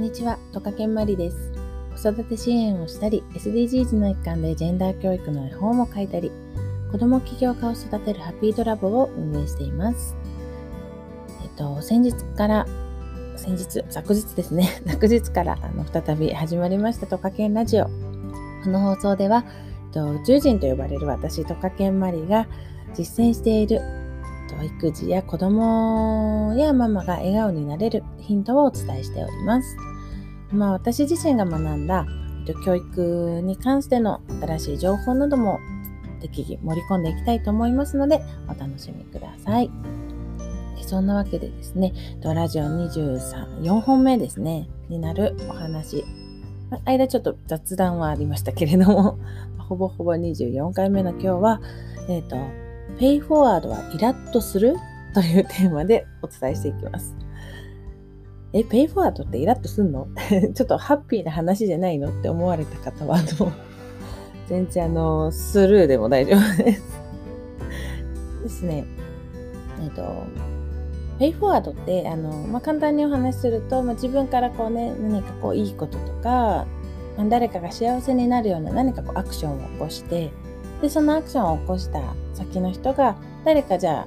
んにちは、トカケンマリです。子育て支援をしたり、SDGs の一環でジェンダー教育の絵本を書いたり、子供起業家を育てるハピードラボを運営しています。えっと、先日から、先日、昨日ですね、昨日からあの再び始まりましたトカケンラジオ。この放送では、えっと、宇宙人と呼ばれる私、トカケンマリが実践していると育児や子供やママが笑顔になれるヒントをお伝えしております。まあ、私自身が学んだ教育に関しての新しい情報なども適宜盛り込んでいきたいと思いますのでお楽しみください。そんなわけでですね、ラジオ23、4本目ですね、になるお話。間ちょっと雑談はありましたけれども、ほぼほぼ24回目の今日は、えっ、ー、と、ペイフォワードはイラッとするというテーマでお伝えしていきます。え、ペイフォワードってイラッとすんの？ちょっとハッピーな話じゃないのって思われた方は、あの、全然あの、スルーでも大丈夫です。ですね。えっと、ペイフォワードって、あの、まあ、簡単にお話しすると、まあ、自分からこうね、何かこういいこととかま、誰かが幸せになるような何かこうアクションを起こして、でそのアクションを起こした先の人が誰かじゃあ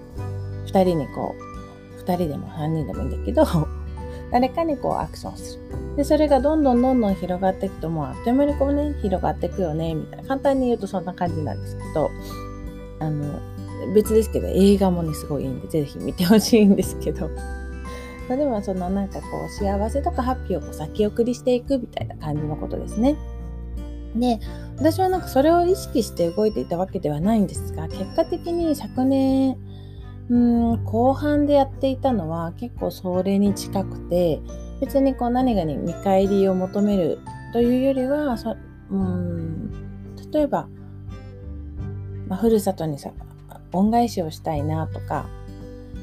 2人にこう2人でも3人でもいいんだけど 誰かにこうアクションする。でそれがどんどんどんどん広がっていくともうあっという間にこうね広がっていくよねみたいな。簡単に言うとそんな感じなんですけどあの別ですけど映画もねすごいいいんでぜひ見てほしいんですけど。でもそのなんかこう幸せとかハッピーをこう先送りしていくみたいな感じのことですね。で私はなんかそれを意識して動いていたわけではないんですが結果的に昨年うん後半でやっていたのは結構それに近くて別にこう何かに見返りを求めるというよりはそうん例えば、まあ、ふるさとにさ恩返しをしたいなとか、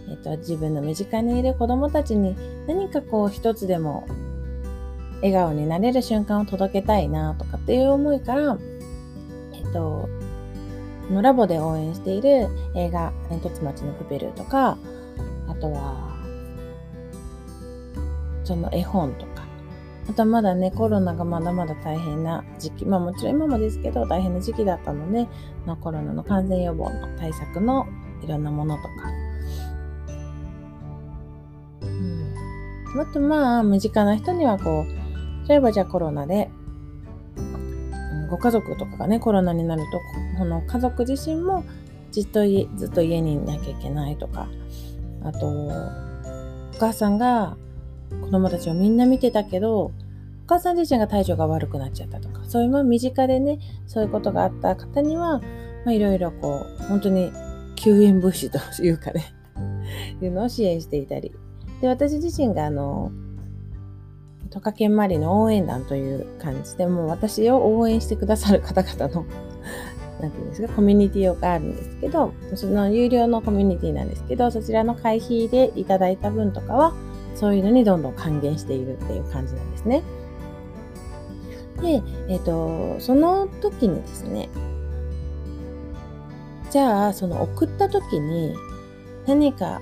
えっと、自分の身近にいる子どもたちに何かこう一つでも笑顔になれる瞬間を届けたいなとかっていう思いから、えっと、のラボで応援している映画「煙突町のプペル」とかあとはその絵本とか。あとはまだねコロナがまだまだ大変な時期。まあもちろん今もですけど大変な時期だったのでのコロナの感染予防の対策のいろんなものとか。あとまあ身近な人にはこう例えばじゃあコロナで、ご家族とかがね、コロナになると、この家族自身もずっとずっと家にいなきゃいけないとか、あと、お母さんが子供たちをみんな見てたけど、お母さん自身が体調が悪くなっちゃったとか、そういう身近でね、そういうことがあった方には、いろいろこう、本当に救援物資というかね いうのを支援していたり。で、私自身があの、トカケンマリの応援団という感じで、もう私を応援してくださる方々の なんていうんですか、コミュニティがあるんですけど、その有料のコミュニティなんですけど、そちらの会費でいただいた分とかは、そういうのにどんどん還元しているっていう感じなんですね。で、えっ、ー、と、その時にですね、じゃあ、その送った時に何か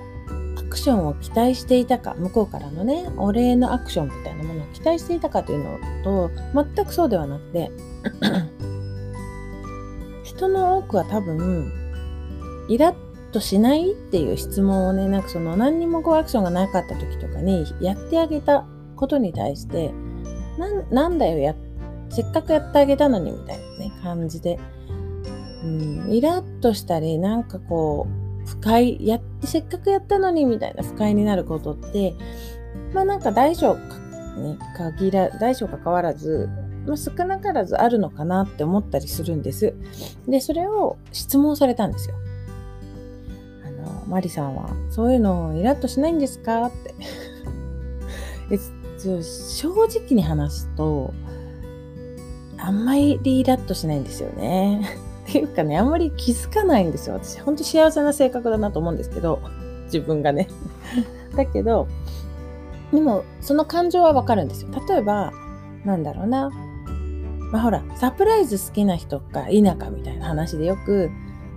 クションを期待していたか向こうからのねお礼のアクションみたいなものを期待していたかというのと全くそうではなくて 人の多くは多分イラッとしないっていう質問をねなんかその何にもこうアクションがなかった時とかにやってあげたことに対してなんだよやせっかくやってあげたのにみたいなね感じで、うん、イラッとしたりなんかこう不快やってせっかくやったのにみたいな不快になることってまあなんか大小に限ら大小関わらず、まあ、少なからずあるのかなって思ったりするんです。でそれを質問されたんですよ。あのマリさんはそういうのイラッとしないんですか？って。えっと正直に話すとあんまりイラッとしないんですよね。っていうかね、あんまり気づかないんですよ。私、ほんと幸せな性格だなと思うんですけど、自分がね。だけど、でも、その感情はわかるんですよ。例えば、なんだろうな。まあほら、サプライズ好きな人か否かみたいな話でよく、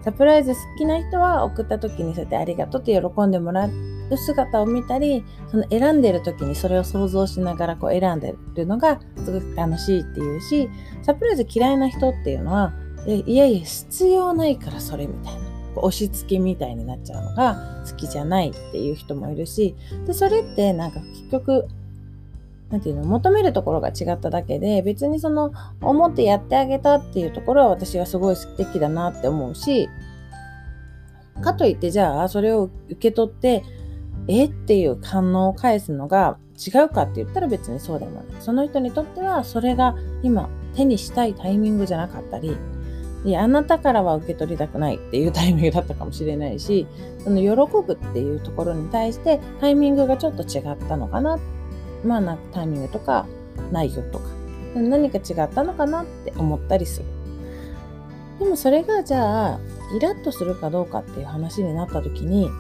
サプライズ好きな人は送った時にそうやってありがとうって喜んでもらっ姿を見たりその選んでる時にそれを想像しながらこう選んでるのがすごく楽しいっていうしサプライズ嫌いな人っていうのはいやいや必要ないからそれみたいな。押し付けみたいになっちゃうのが好きじゃないっていう人もいるしでそれってなんか結局なんていうの求めるところが違っただけで別にその思ってやってあげたっていうところは私はすごい素敵だなって思うしかといってじゃあそれを受け取ってえっていう反応を返すのが違うかって言ったら別にそうでもない。その人にとってはそれが今手にしたいタイミングじゃなかったりいやあなたからは受け取りたくないっていうタイミングだったかもしれないしその喜ぶっていうところに対してタイミングがちょっと違ったのかなまあなタイミングとか内容とか何か違ったのかなって思ったりする。でもそれがじゃあイラッとするかどうかっていう話になった時に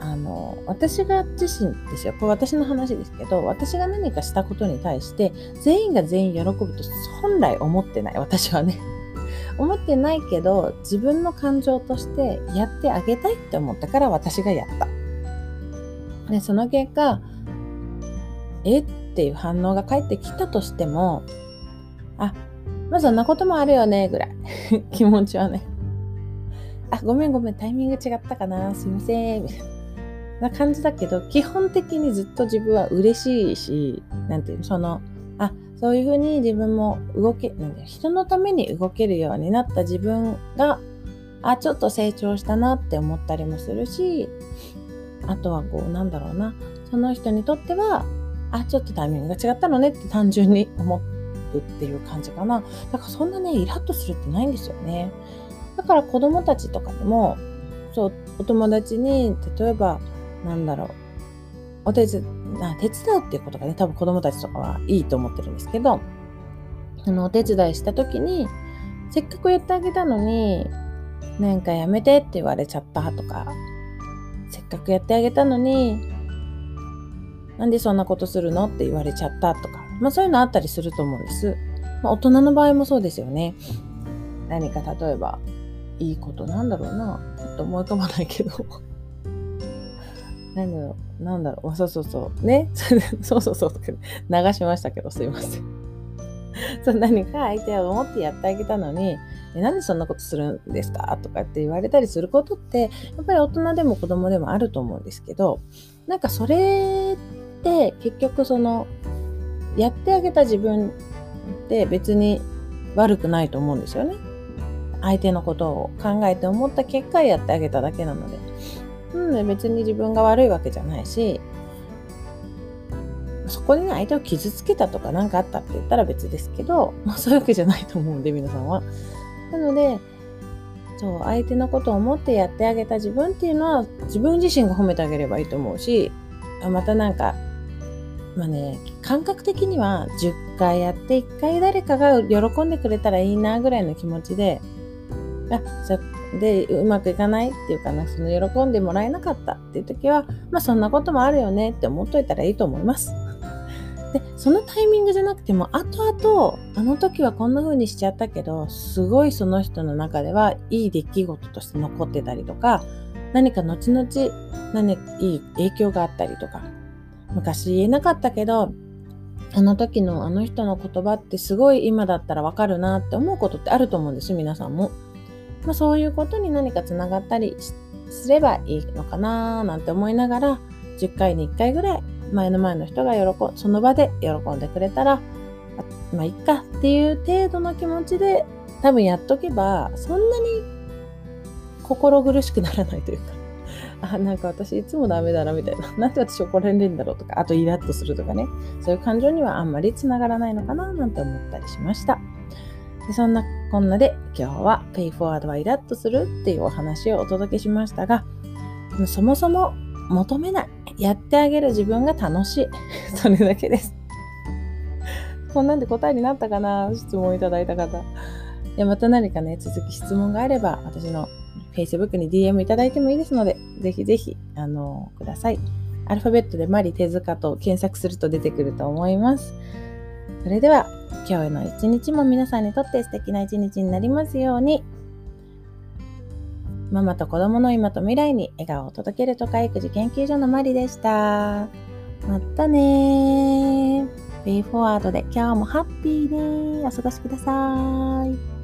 あの私が自身ですよ。これ私の話ですけど私が何かしたことに対して全員が全員喜ぶと本来思ってない。私はね。思ってないけど自分の感情としてやってあげたいって思ったから私がやった。でその結果えっていう反応が返ってきたとしてもあまあそんなこともあるよねぐらい。気持ちはね。あ、ごめんごめん、タイミング違ったかな、すいません、みたいな。感じだけど、基本的にずっと自分は嬉しいし、なんていうの、その、あ、そういうふうに自分も動け、人のために動けるようになった自分が、あ、ちょっと成長したなって思ったりもするし、あとはこう、なんだろうな、その人にとっては、あ、ちょっとタイミングが違ったのねって単純に思うっていう感じかな。だからそんなね、イラッとするってないんですよね。だから子供たちとかでも、そう、お友達に、例えば、なんだろう、お手伝いあ手伝うっていうことがね、多分子供たちとかはいいと思ってるんですけど、あの、お手伝いした時に、せっかくやってあげたのに、なんかやめてって言われちゃったとか、せっかくやってあげたのに、なんでそんなことするのって言われちゃったとか、まあそういうのあったりすると思うんです。まあ、大人の場合もそうですよね。何か例えば、いいことなんだろうな。ちょっと思い浮かばないけど。なんだろう、なんだろう、そうそうそう。ね？そうそうそう。流しましたけど、すいません。そう何か相手を思ってやってあげたのに、えなんでそんなことするんですか？とかって言われたりすることって、やっぱり大人でも子供でもあると思うんですけど、なんかそれって結局その、やってあげた自分って別に悪くないと思うんですよね。相手のことを考えて思った結果やってあげただけなので。なので別に自分が悪いわけじゃないし、そこにね、相手を傷つけたとか何かあったって言ったら別ですけど、まあそういうわけじゃないと思うんで、皆さんは。なので、そう、相手のことを思ってやってあげた自分っていうのは、自分自身が褒めてあげればいいと思うし、またなんか、まあね、感覚的には10回やって1回誰かが喜んでくれたらいいなぐらいの気持ちであそでうまくいかないっていうかなその喜んでもらえなかったっていう時はまあそんなこともあるよねって思っといたらいいと思います。でそのタイミングじゃなくても後々あの時はこんな風にしちゃったけどすごいその人の中ではいい出来事として残ってたりとか何か後々何いい影響があったりとか昔言えなかったけどあの時のあの人の言葉ってすごい今だったらわかるなって思うことってあると思うんです皆さんも。まあ、そういうことに何かつながったりすればいいのかななんて思いながら10回に1回ぐらい前の前の人が喜その場で喜んでくれたらまあいっかっていう程度の気持ちで多分やっとけばそんなに心苦しくならないというか あなんか私いつもダメだなみたいな なんで私怒られるんだろうとかあとイラッとするとかねそういう感情にはあんまりつながらないのかななんて思ったりしました。でそんなこんなで今日は Pay Forward はイラッとするっていうお話をお届けしましたが、そもそも求めない。やってあげる自分が楽しい。それだけです。こんなんで答えになったかな質問いただいた方。いや、また何かね、続き質問があれば、私の Facebook に DM いただいてもいいですので、ぜひぜひ、あの、ください。アルファベットでマリ手塚と検索すると出てくると思います。それでは、今日の一日も皆さんにとって素敵な一日になりますように。ママと子供の今と未来に笑顔を届けるとか育児研究所のマリでした。またねー。ベイフォワードで今日もハッピーでお過ごしください。